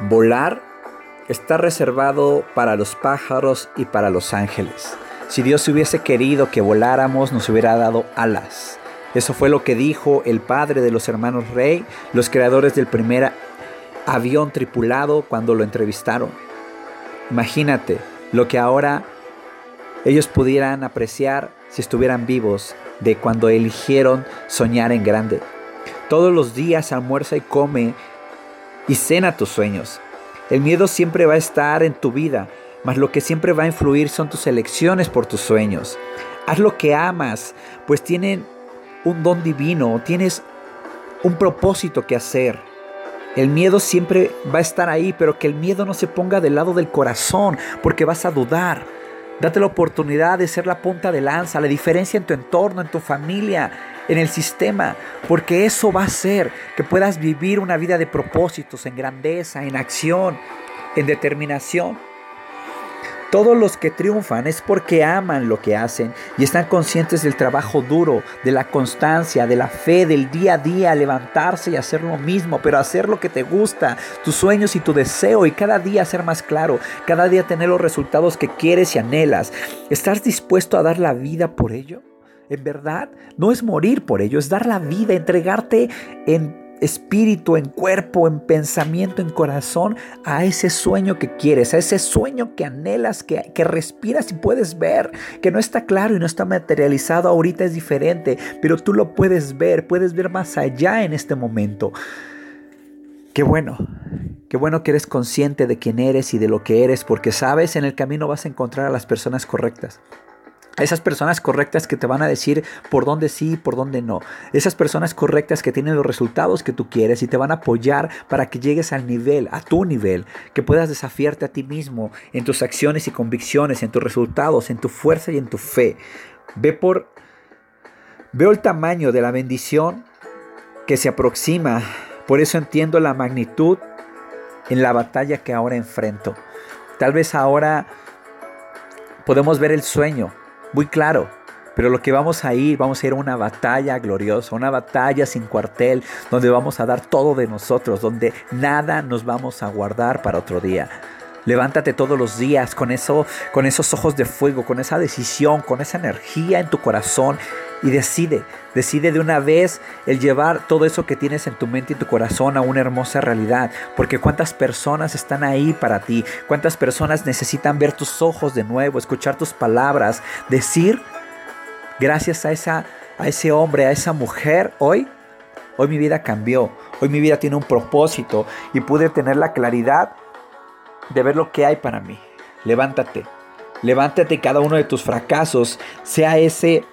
Volar está reservado para los pájaros y para los ángeles. Si Dios hubiese querido que voláramos, nos hubiera dado alas. Eso fue lo que dijo el padre de los hermanos Rey, los creadores del primer avión tripulado cuando lo entrevistaron. Imagínate lo que ahora ellos pudieran apreciar si estuvieran vivos de cuando eligieron soñar en grande. Todos los días almuerza y come y cena tus sueños. El miedo siempre va a estar en tu vida, mas lo que siempre va a influir son tus elecciones por tus sueños. Haz lo que amas, pues tienen un don divino, tienes un propósito que hacer. El miedo siempre va a estar ahí, pero que el miedo no se ponga del lado del corazón, porque vas a dudar. Date la oportunidad de ser la punta de lanza, la diferencia en tu entorno, en tu familia, en el sistema, porque eso va a hacer que puedas vivir una vida de propósitos, en grandeza, en acción, en determinación. Todos los que triunfan es porque aman lo que hacen y están conscientes del trabajo duro, de la constancia, de la fe, del día a día, levantarse y hacer lo mismo, pero hacer lo que te gusta, tus sueños y tu deseo y cada día ser más claro, cada día tener los resultados que quieres y anhelas. ¿Estás dispuesto a dar la vida por ello? En verdad, no es morir por ello, es dar la vida, entregarte en espíritu, en cuerpo, en pensamiento, en corazón, a ese sueño que quieres, a ese sueño que anhelas, que, que, respiras y puedes ver, que no está claro y no está materializado, ahorita es diferente, pero tú lo puedes ver, puedes ver más allá en este momento. Qué bueno, qué bueno que eres consciente de quién eres y de lo que eres, porque sabes, en el camino vas a encontrar a las personas correctas esas personas correctas que te van a decir por dónde sí y por dónde no. Esas personas correctas que tienen los resultados que tú quieres y te van a apoyar para que llegues al nivel, a tu nivel, que puedas desafiarte a ti mismo en tus acciones y convicciones, en tus resultados, en tu fuerza y en tu fe. Ve por veo el tamaño de la bendición que se aproxima, por eso entiendo la magnitud en la batalla que ahora enfrento. Tal vez ahora podemos ver el sueño muy claro. Pero lo que vamos a ir, vamos a ir a una batalla gloriosa, una batalla sin cuartel, donde vamos a dar todo de nosotros, donde nada nos vamos a guardar para otro día. Levántate todos los días con eso, con esos ojos de fuego, con esa decisión, con esa energía en tu corazón y decide, decide de una vez el llevar todo eso que tienes en tu mente y tu corazón a una hermosa realidad, porque cuántas personas están ahí para ti, cuántas personas necesitan ver tus ojos de nuevo, escuchar tus palabras, decir gracias a esa a ese hombre, a esa mujer hoy hoy mi vida cambió, hoy mi vida tiene un propósito y pude tener la claridad de ver lo que hay para mí. Levántate. Levántate cada uno de tus fracasos, sea ese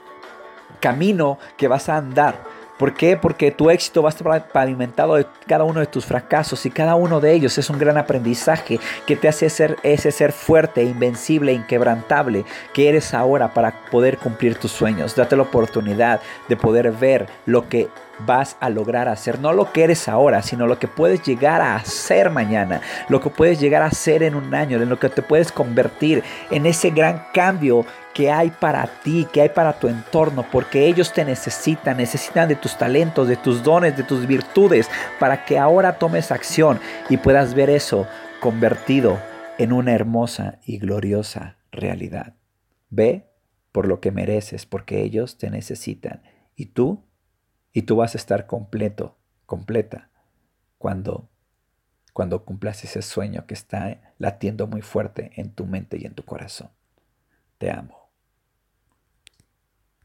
camino que vas a andar. ¿Por qué? Porque tu éxito va a estar pavimentado de cada uno de tus fracasos y cada uno de ellos es un gran aprendizaje que te hace ser ese ser fuerte, invencible, inquebrantable que eres ahora para poder cumplir tus sueños. Date la oportunidad de poder ver lo que vas a lograr hacer, no lo que eres ahora, sino lo que puedes llegar a hacer mañana, lo que puedes llegar a hacer en un año, en lo que te puedes convertir en ese gran cambio que hay para ti, que hay para tu entorno, porque ellos te necesitan, necesitan de tus talentos, de tus dones, de tus virtudes, para que ahora tomes acción y puedas ver eso convertido en una hermosa y gloriosa realidad. Ve por lo que mereces, porque ellos te necesitan y tú y tú vas a estar completo, completa, cuando, cuando cumplas ese sueño que está latiendo muy fuerte en tu mente y en tu corazón. Te amo.